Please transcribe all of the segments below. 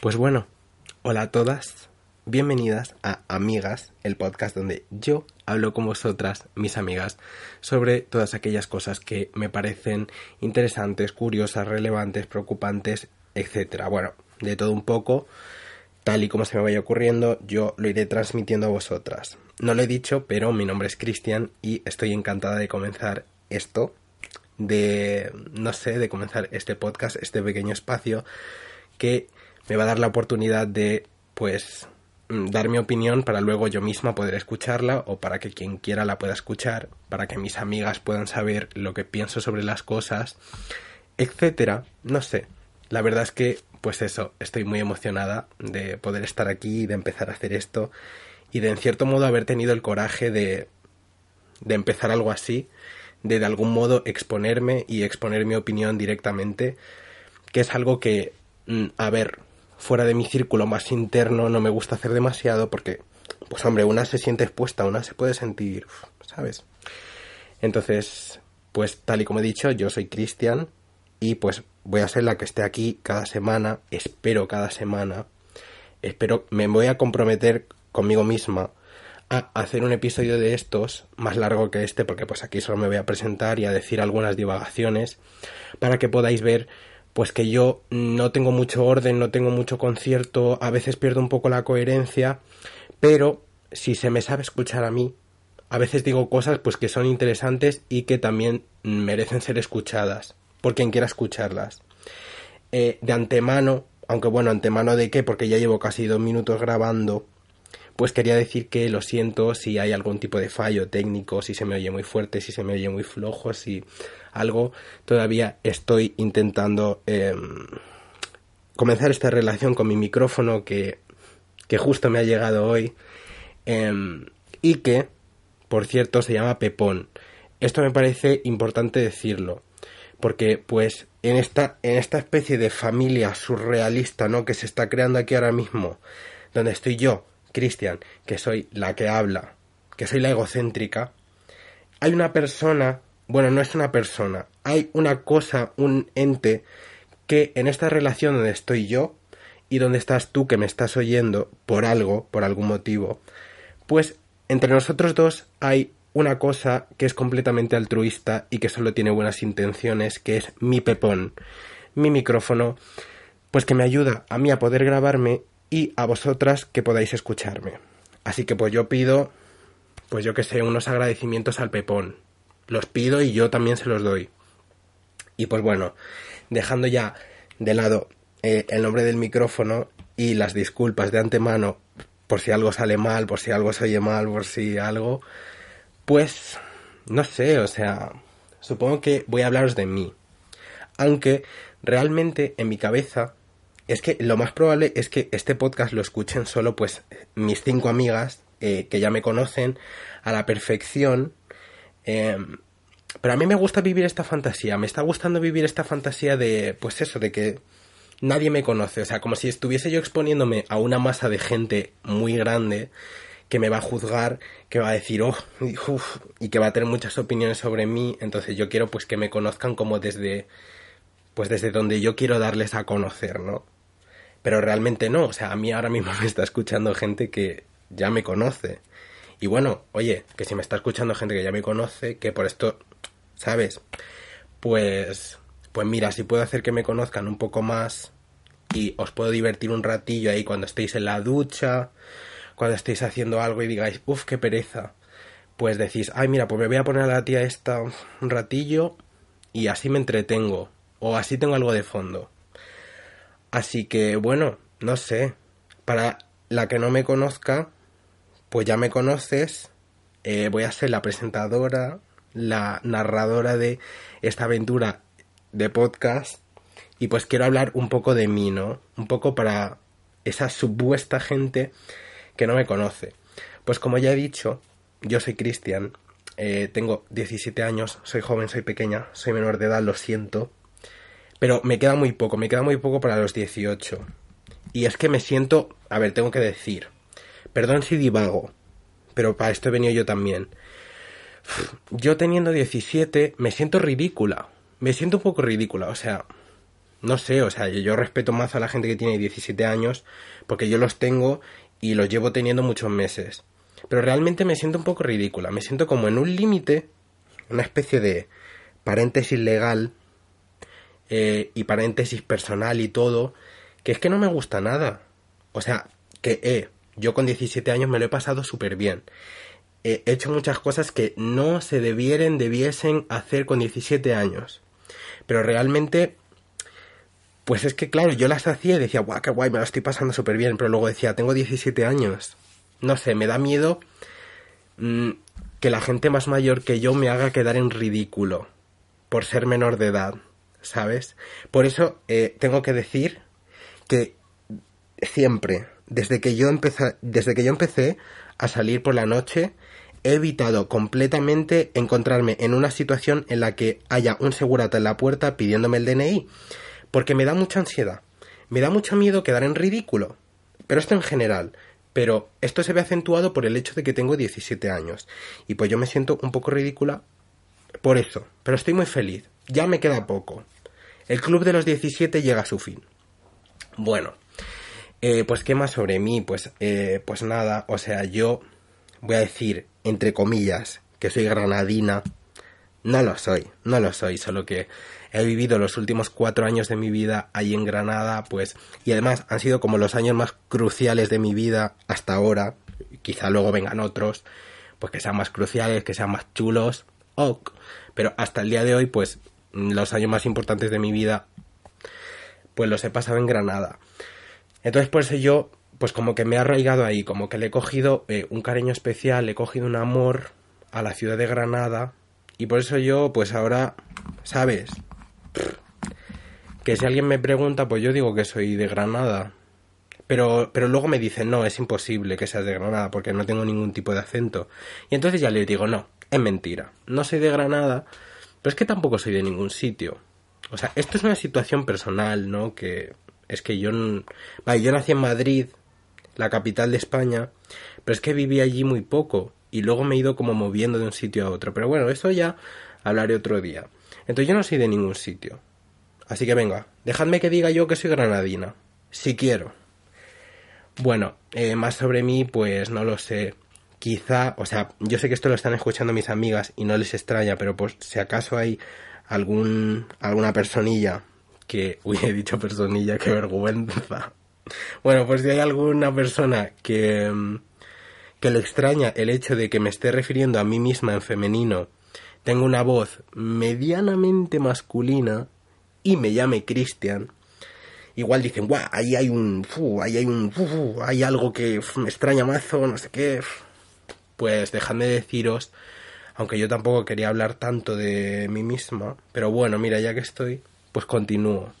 Pues bueno, hola a todas, bienvenidas a Amigas, el podcast donde yo hablo con vosotras, mis amigas, sobre todas aquellas cosas que me parecen interesantes, curiosas, relevantes, preocupantes, etcétera. Bueno, de todo un poco, tal y como se me vaya ocurriendo, yo lo iré transmitiendo a vosotras. No lo he dicho, pero mi nombre es Cristian y estoy encantada de comenzar esto, de, no sé, de comenzar este podcast, este pequeño espacio que me va a dar la oportunidad de, pues, mm, dar mi opinión para luego yo misma poder escucharla o para que quien quiera la pueda escuchar, para que mis amigas puedan saber lo que pienso sobre las cosas, etcétera. No sé. La verdad es que, pues eso, estoy muy emocionada de poder estar aquí, de empezar a hacer esto y de en cierto modo haber tenido el coraje de, de empezar algo así, de de algún modo exponerme y exponer mi opinión directamente, que es algo que, mm, a ver, fuera de mi círculo más interno no me gusta hacer demasiado porque, pues hombre, una se siente expuesta, una se puede sentir, ¿sabes? Entonces, pues tal y como he dicho, yo soy Cristian y pues voy a ser la que esté aquí cada semana, espero cada semana, espero, me voy a comprometer conmigo misma a hacer un episodio de estos más largo que este porque pues aquí solo me voy a presentar y a decir algunas divagaciones para que podáis ver pues que yo no tengo mucho orden, no tengo mucho concierto, a veces pierdo un poco la coherencia, pero si se me sabe escuchar a mí, a veces digo cosas pues que son interesantes y que también merecen ser escuchadas por quien quiera escucharlas. Eh, de antemano, aunque bueno, antemano de qué, porque ya llevo casi dos minutos grabando, pues quería decir que lo siento si hay algún tipo de fallo técnico, si se me oye muy fuerte, si se me oye muy flojo, si algo todavía estoy intentando em, comenzar esta relación con mi micrófono que, que justo me ha llegado hoy em, y que, por cierto, se llama Pepón. Esto me parece importante decirlo porque pues en esta en esta especie de familia surrealista no que se está creando aquí ahora mismo donde estoy yo Cristian, que soy la que habla, que soy la egocéntrica, hay una persona, bueno, no es una persona, hay una cosa, un ente que en esta relación donde estoy yo y donde estás tú que me estás oyendo por algo, por algún motivo, pues entre nosotros dos hay una cosa que es completamente altruista y que solo tiene buenas intenciones, que es mi pepón, mi micrófono, pues que me ayuda a mí a poder grabarme y a vosotras que podáis escucharme. Así que pues yo pido, pues yo que sé, unos agradecimientos al Pepón. Los pido y yo también se los doy. Y pues bueno, dejando ya de lado eh, el nombre del micrófono y las disculpas de antemano por si algo sale mal, por si algo se oye mal, por si algo, pues no sé, o sea, supongo que voy a hablaros de mí. Aunque realmente en mi cabeza es que lo más probable es que este podcast lo escuchen solo pues mis cinco amigas eh, que ya me conocen a la perfección. Em, pero a mí me gusta vivir esta fantasía, me está gustando vivir esta fantasía de, pues eso, de que nadie me conoce, o sea, como si estuviese yo exponiéndome a una masa de gente muy grande que me va a juzgar, que va a decir, oh, y que va a tener muchas opiniones sobre mí, entonces yo quiero pues que me conozcan como desde, pues desde donde yo quiero darles a conocer, ¿no? Pero realmente no, o sea, a mí ahora mismo me está escuchando gente que ya me conoce. Y bueno, oye, que si me está escuchando gente que ya me conoce, que por esto, ¿sabes? Pues, pues mira, si puedo hacer que me conozcan un poco más y os puedo divertir un ratillo ahí cuando estéis en la ducha, cuando estéis haciendo algo y digáis, uff, qué pereza. Pues decís, ay, mira, pues me voy a poner a la tía esta un ratillo y así me entretengo. O así tengo algo de fondo. Así que bueno, no sé. Para la que no me conozca, pues ya me conoces. Eh, voy a ser la presentadora, la narradora de esta aventura de podcast. Y pues quiero hablar un poco de mí, ¿no? Un poco para esa supuesta gente que no me conoce. Pues como ya he dicho, yo soy Cristian, eh, tengo 17 años, soy joven, soy pequeña, soy menor de edad, lo siento. Pero me queda muy poco, me queda muy poco para los 18. Y es que me siento, a ver, tengo que decir, perdón si divago, pero para esto he venido yo también. Yo teniendo 17 me siento ridícula, me siento un poco ridícula, o sea, no sé, o sea, yo respeto más a la gente que tiene 17 años porque yo los tengo y los llevo teniendo muchos meses. Pero realmente me siento un poco ridícula, me siento como en un límite, una especie de paréntesis legal eh, y paréntesis personal y todo, que es que no me gusta nada. O sea, que eh, yo con 17 años me lo he pasado súper bien. he hecho muchas cosas que no se debieren, debiesen hacer con 17 años. Pero realmente pues es que, claro, yo las hacía y decía, guau, qué guay, me lo estoy pasando súper bien. Pero luego decía, tengo 17 años. No sé, me da miedo mm, que la gente más mayor que yo me haga quedar en ridículo por ser menor de edad, ¿sabes? Por eso eh, tengo que decir que siempre, desde que yo empecé, desde que yo empecé a salir por la noche, he evitado completamente encontrarme en una situación en la que haya un segurata en la puerta pidiéndome el DNI porque me da mucha ansiedad. Me da mucho miedo quedar en ridículo. Pero esto en general. Pero esto se ve acentuado por el hecho de que tengo 17 años. Y pues yo me siento un poco ridícula por eso. Pero estoy muy feliz. Ya me queda poco. El club de los 17 llega a su fin. Bueno. Eh, pues qué más sobre mí. Pues, eh, pues nada. O sea, yo voy a decir, entre comillas, que soy granadina. No lo soy. No lo soy. Solo que he vivido los últimos cuatro años de mi vida ahí en Granada, pues, y además han sido como los años más cruciales de mi vida hasta ahora, quizá luego vengan otros, pues que sean más cruciales, que sean más chulos, ok, pero hasta el día de hoy, pues, los años más importantes de mi vida, pues los he pasado en Granada. Entonces, por eso yo, pues como que me he arraigado ahí, como que le he cogido eh, un cariño especial, le he cogido un amor a la ciudad de Granada, y por eso yo, pues ahora, ¿sabes? Que si alguien me pregunta, pues yo digo que soy de Granada. Pero, pero luego me dicen, no, es imposible que seas de Granada porque no tengo ningún tipo de acento. Y entonces ya le digo, no, es mentira. No soy de Granada, pero es que tampoco soy de ningún sitio. O sea, esto es una situación personal, ¿no? Que es que yo... Vale, yo nací en Madrid, la capital de España, pero es que viví allí muy poco y luego me he ido como moviendo de un sitio a otro. Pero bueno, eso ya hablaré otro día. Entonces yo no soy de ningún sitio. Así que venga, dejadme que diga yo que soy granadina. Si quiero. Bueno, eh, más sobre mí, pues no lo sé. Quizá, o sea, yo sé que esto lo están escuchando mis amigas y no les extraña, pero pues si acaso hay algún, alguna personilla que, uy, he dicho personilla, qué vergüenza. Bueno, pues si hay alguna persona que, que le extraña el hecho de que me esté refiriendo a mí misma en femenino tengo una voz medianamente masculina y me llame Christian, igual dicen, guau, ahí hay un, ahí hay un, hay algo que me extraña mazo, no sé qué. Pues dejadme deciros, aunque yo tampoco quería hablar tanto de mí misma, pero bueno, mira, ya que estoy, pues continúo.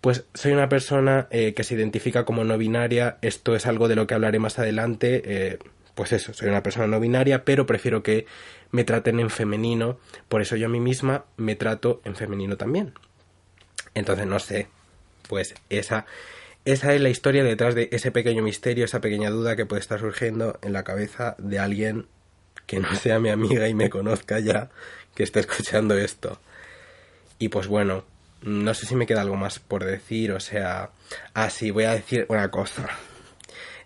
Pues soy una persona eh, que se identifica como no binaria, esto es algo de lo que hablaré más adelante, eh, pues eso, soy una persona no binaria, pero prefiero que me traten en femenino, por eso yo a mí misma me trato en femenino también. Entonces, no sé, pues esa, esa es la historia detrás de ese pequeño misterio, esa pequeña duda que puede estar surgiendo en la cabeza de alguien que no sea mi amiga y me conozca ya, que esté escuchando esto. Y pues bueno, no sé si me queda algo más por decir, o sea... Ah, sí, voy a decir una cosa.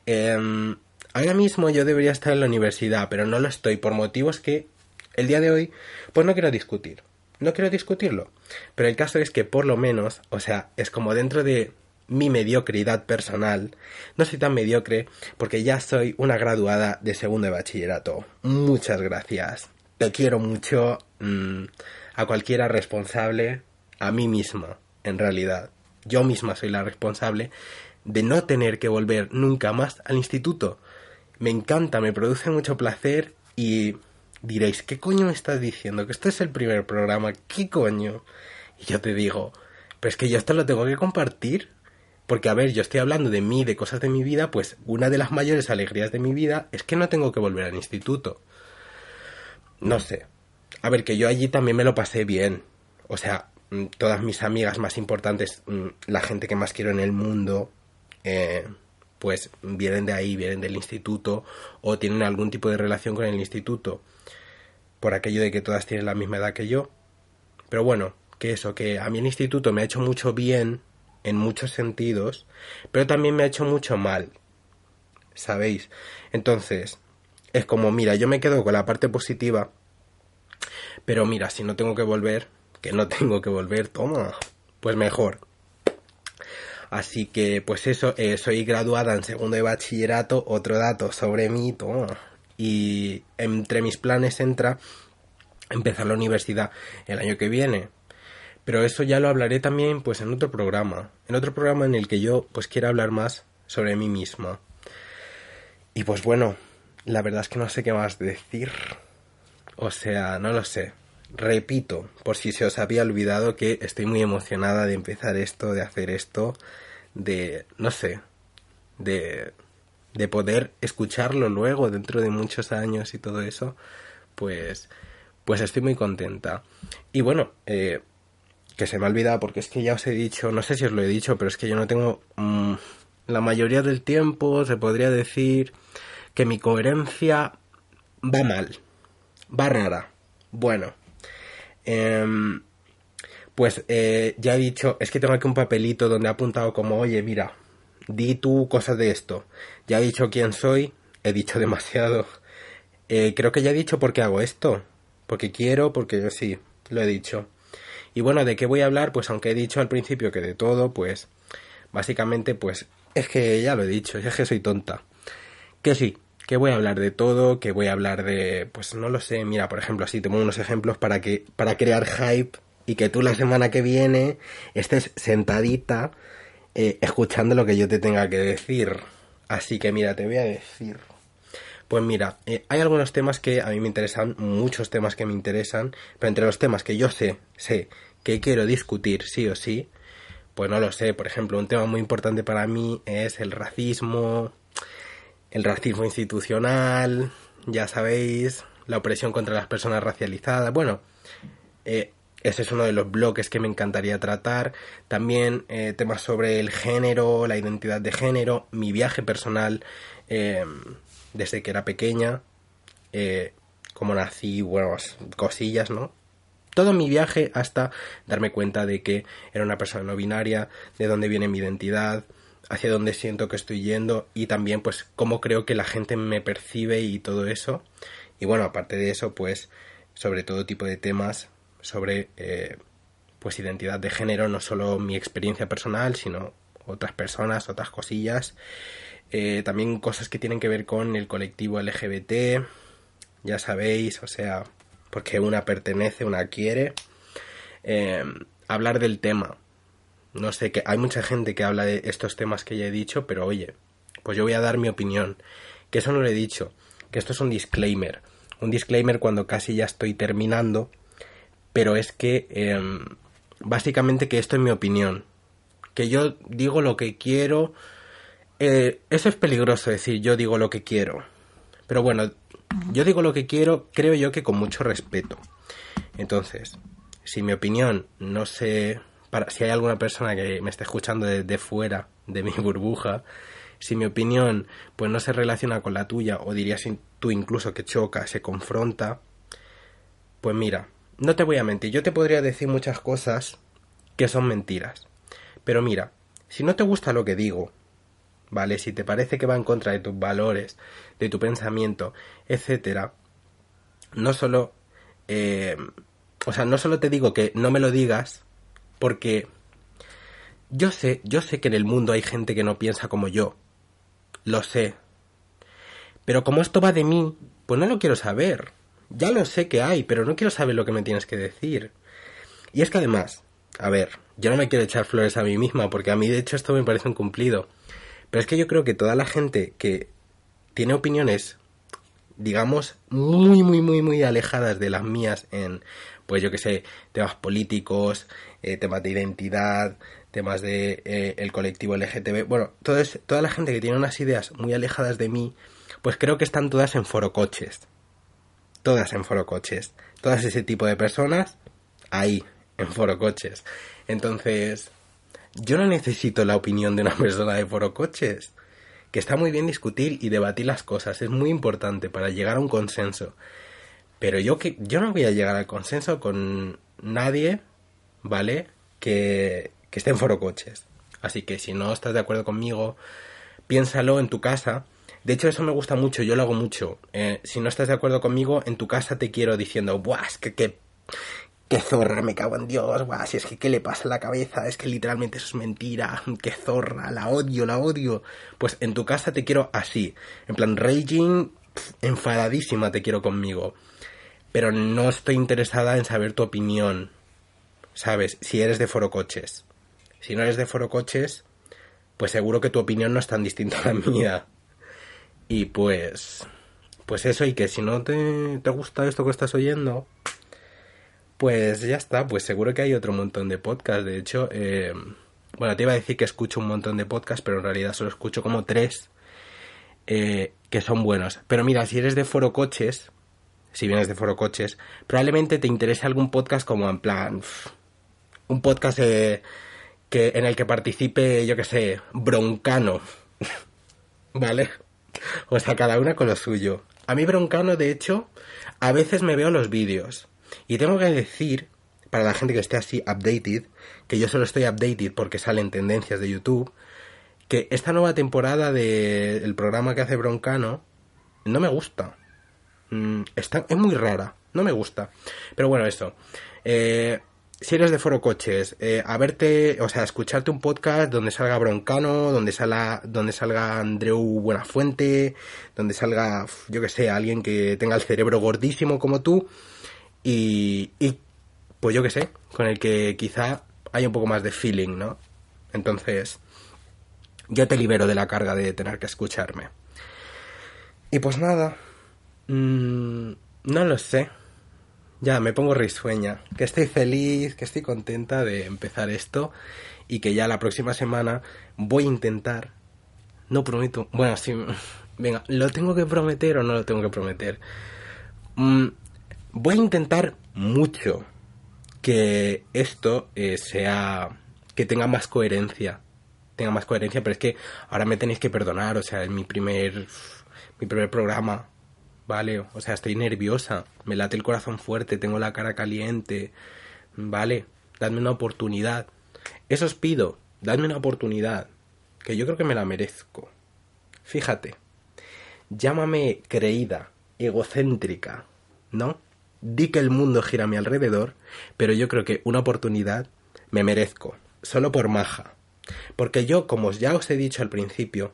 Eh, Ahora mismo yo debería estar en la universidad, pero no lo estoy por motivos que el día de hoy pues no quiero discutir. No quiero discutirlo. Pero el caso es que por lo menos, o sea, es como dentro de mi mediocridad personal, no soy tan mediocre porque ya soy una graduada de segundo de bachillerato. Muchas gracias. Te quiero mucho mm, a cualquiera responsable, a mí misma, en realidad. Yo misma soy la responsable de no tener que volver nunca más al instituto me encanta, me produce mucho placer y diréis, ¿qué coño me estás diciendo? Que este es el primer programa, ¿qué coño? Y yo te digo, pero es que yo esto lo tengo que compartir. Porque, a ver, yo estoy hablando de mí, de cosas de mi vida, pues una de las mayores alegrías de mi vida es que no tengo que volver al instituto. No sé. A ver, que yo allí también me lo pasé bien. O sea, mm, todas mis amigas más importantes, mm, la gente que más quiero en el mundo, eh, pues vienen de ahí, vienen del instituto o tienen algún tipo de relación con el instituto por aquello de que todas tienen la misma edad que yo. Pero bueno, que eso, que a mí el instituto me ha hecho mucho bien en muchos sentidos, pero también me ha hecho mucho mal. ¿Sabéis? Entonces, es como, mira, yo me quedo con la parte positiva, pero mira, si no tengo que volver, que no tengo que volver, toma, pues mejor. Así que, pues eso, eh, soy graduada en segundo de bachillerato, otro dato sobre mí, toma. Y entre mis planes entra empezar la universidad el año que viene. Pero eso ya lo hablaré también pues en otro programa, en otro programa en el que yo pues quiera hablar más sobre mí misma. Y pues bueno, la verdad es que no sé qué más decir. O sea, no lo sé. Repito, por si se os había olvidado que estoy muy emocionada de empezar esto, de hacer esto, de, no sé, de, de poder escucharlo luego dentro de muchos años y todo eso, pues, pues estoy muy contenta. Y bueno, eh, que se me ha olvidado porque es que ya os he dicho, no sé si os lo he dicho, pero es que yo no tengo mm, la mayoría del tiempo, se podría decir que mi coherencia va mal, va rara. Bueno, Em, pues eh, ya he dicho, es que tengo aquí un papelito donde he apuntado como, oye, mira, di tú cosas de esto. Ya he dicho quién soy, he dicho demasiado. Eh, creo que ya he dicho por qué hago esto. Porque quiero, porque yo sí, lo he dicho. Y bueno, ¿de qué voy a hablar? Pues aunque he dicho al principio que de todo, pues básicamente, pues es que ya lo he dicho, es que soy tonta. Que sí, que voy a hablar de todo, que voy a hablar de, pues no lo sé, mira, por ejemplo, así tengo unos ejemplos para que, para crear hype y que tú la semana que viene estés sentadita eh, escuchando lo que yo te tenga que decir. Así que mira, te voy a decir. Pues mira, eh, hay algunos temas que a mí me interesan, muchos temas que me interesan, pero entre los temas que yo sé, sé que quiero discutir sí o sí, pues no lo sé. Por ejemplo, un tema muy importante para mí es el racismo, el racismo institucional, ya sabéis, la opresión contra las personas racializadas. Bueno, eh, ese es uno de los bloques que me encantaría tratar. También eh, temas sobre el género, la identidad de género, mi viaje personal eh, desde que era pequeña, como nací, bueno, cosillas, ¿no? Todo mi viaje hasta darme cuenta de que era una persona no binaria, de dónde viene mi identidad, hacia dónde siento que estoy yendo y también pues cómo creo que la gente me percibe y todo eso. Y bueno, aparte de eso, pues sobre todo tipo de temas sobre eh, pues identidad de género, no solo mi experiencia personal, sino otras personas, otras cosillas. Eh, también cosas que tienen que ver con el colectivo LGBT, ya sabéis, o sea, porque una pertenece, una quiere. Eh, hablar del tema, no sé, que hay mucha gente que habla de estos temas que ya he dicho, pero oye, pues yo voy a dar mi opinión. Que eso no lo he dicho, que esto es un disclaimer. Un disclaimer cuando casi ya estoy terminando, pero es que em, básicamente que esto es mi opinión. Que yo digo lo que quiero. Eh, eso es peligroso decir yo digo lo que quiero. Pero bueno, yo digo lo que quiero, creo yo que con mucho respeto. Entonces, si mi opinión no se para si hay alguna persona que me esté escuchando desde fuera de mi burbuja, si mi opinión pues no se relaciona con la tuya o dirías tú incluso que choca, se confronta, pues mira, no te voy a mentir, yo te podría decir muchas cosas que son mentiras. Pero mira, si no te gusta lo que digo, ¿vale? Si te parece que va en contra de tus valores, de tu pensamiento, etcétera, no solo, eh, o sea, no solo te digo que no me lo digas, porque yo sé, yo sé que en el mundo hay gente que no piensa como yo. Lo sé. Pero como esto va de mí, pues no lo quiero saber. Ya lo sé que hay, pero no quiero saber lo que me tienes que decir. Y es que además, a ver, yo no me quiero echar flores a mí misma, porque a mí de hecho esto me parece un cumplido. Pero es que yo creo que toda la gente que tiene opiniones, digamos, muy, muy, muy, muy alejadas de las mías en, pues yo que sé, temas políticos, eh, temas de identidad, temas de eh, el colectivo LGTB, bueno, toda la gente que tiene unas ideas muy alejadas de mí, pues creo que están todas en forocoches. Todas en forocoches. Todas ese tipo de personas ahí, en forocoches. Entonces, yo no necesito la opinión de una persona de forocoches. Que está muy bien discutir y debatir las cosas, es muy importante para llegar a un consenso. Pero yo que yo no voy a llegar al consenso con nadie ¿vale? Que, que esté en foro coches. Así que si no estás de acuerdo conmigo, piénsalo en tu casa. De hecho, eso me gusta mucho, yo lo hago mucho. Eh, si no estás de acuerdo conmigo, en tu casa te quiero diciendo, ¡buah! Que, que, qué zorra, me cago en Dios, ¡buah! Si es que, ¿qué le pasa a la cabeza? Es que literalmente eso es mentira, qué zorra, la odio, la odio. Pues en tu casa te quiero así, en plan, raging, enfadadísima te quiero conmigo. Pero no estoy interesada en saber tu opinión, ¿sabes? Si eres de foro coches. Si no eres de foro coches, pues seguro que tu opinión no es tan distinta a la mía. Y pues, pues eso, y que si no te, te gusta esto que estás oyendo, pues ya está, pues seguro que hay otro montón de podcasts. De hecho, eh, bueno, te iba a decir que escucho un montón de podcasts, pero en realidad solo escucho como tres eh, que son buenos. Pero mira, si eres de Foro Coches, si vienes de Foro Coches, probablemente te interese algún podcast como en plan, un podcast que en el que participe, yo que sé, Broncano, ¿vale? O sea, cada una con lo suyo. A mí Broncano, de hecho, a veces me veo los vídeos. Y tengo que decir, para la gente que esté así updated, que yo solo estoy updated porque salen tendencias de YouTube, que esta nueva temporada del programa que hace Broncano no me gusta. Mm, está, es muy rara, no me gusta. Pero bueno, eso. Eh, si eres de Foro Coches, eh, a verte, o sea, escucharte un podcast donde salga Broncano, donde salga, donde salga Andreu Buenafuente, donde salga, yo que sé, alguien que tenga el cerebro gordísimo como tú, y, y pues yo que sé, con el que quizá haya un poco más de feeling, ¿no? Entonces, yo te libero de la carga de tener que escucharme. Y pues nada, mmm, no lo sé ya me pongo risueña, que estoy feliz, que estoy contenta de empezar esto y que ya la próxima semana voy a intentar, no prometo, bueno, sí, venga, ¿lo tengo que prometer o no lo tengo que prometer? Mm, voy a intentar mucho que esto eh, sea, que tenga más coherencia, tenga más coherencia, pero es que ahora me tenéis que perdonar, o sea, es mi primer, mi primer programa, ¿vale? O sea, estoy nerviosa, me late el corazón fuerte, tengo la cara caliente, ¿vale? Dadme una oportunidad. Eso os pido, dadme una oportunidad, que yo creo que me la merezco. Fíjate, llámame creída, egocéntrica, ¿no? Di que el mundo gira a mi alrededor, pero yo creo que una oportunidad me merezco, solo por maja. Porque yo, como ya os he dicho al principio,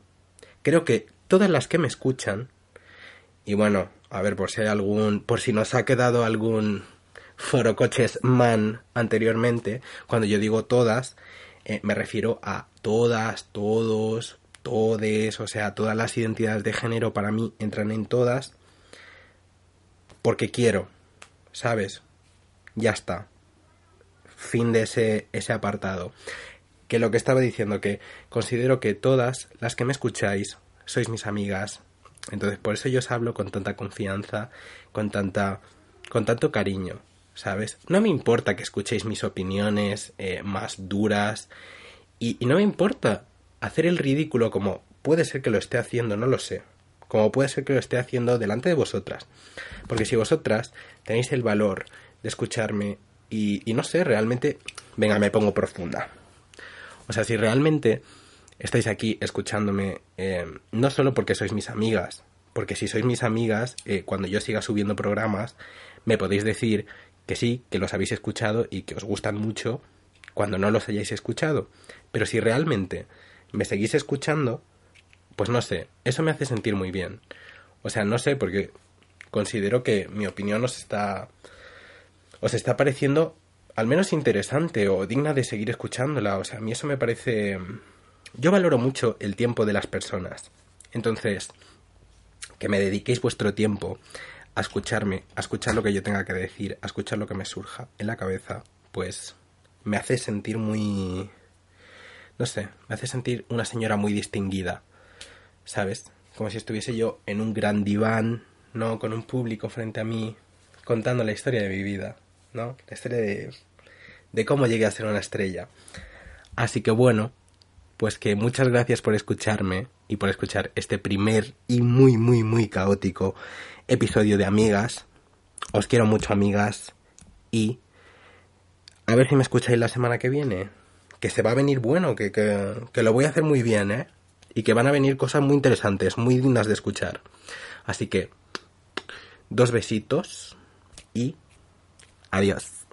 creo que todas las que me escuchan y bueno, a ver, por si hay algún, por si nos ha quedado algún foro coches man anteriormente, cuando yo digo todas, eh, me refiero a todas, todos, todes, o sea, todas las identidades de género para mí entran en todas porque quiero, ¿sabes? Ya está. Fin de ese, ese apartado. Que lo que estaba diciendo, que considero que todas las que me escucháis sois mis amigas, entonces, por eso yo os hablo con tanta confianza, con tanta, con tanto cariño, ¿sabes? No me importa que escuchéis mis opiniones eh, más duras y, y no me importa hacer el ridículo como puede ser que lo esté haciendo, no lo sé. Como puede ser que lo esté haciendo delante de vosotras. Porque si vosotras tenéis el valor de escucharme y, no sé, realmente, venga, me pongo profunda. O sea, si realmente estáis aquí escuchándome eh, no solo porque sois mis amigas, porque si sois mis amigas, eh, cuando yo siga subiendo programas, me podéis decir que sí, que los habéis escuchado y que os gustan mucho cuando no los hayáis escuchado. Pero si realmente me seguís escuchando, pues no sé, eso me hace sentir muy bien. O sea, no sé, porque considero que mi opinión os está. os está pareciendo al menos interesante o digna de seguir escuchándola. O sea, a mí eso me parece yo valoro mucho el tiempo de las personas. Entonces, que me dediquéis vuestro tiempo a escucharme, a escuchar lo que yo tenga que decir, a escuchar lo que me surja en la cabeza, pues me hace sentir muy... no sé, me hace sentir una señora muy distinguida, ¿sabes? Como si estuviese yo en un gran diván, ¿no? Con un público frente a mí, contando la historia de mi vida, ¿no? La historia de, de cómo llegué a ser una estrella. Así que bueno, pues que muchas gracias por escucharme y por escuchar este primer y muy, muy, muy caótico episodio de Amigas. Os quiero mucho, amigas. Y A ver si me escucháis la semana que viene. Que se va a venir bueno, que, que, que lo voy a hacer muy bien, ¿eh? Y que van a venir cosas muy interesantes, muy dignas de escuchar. Así que, dos besitos y adiós.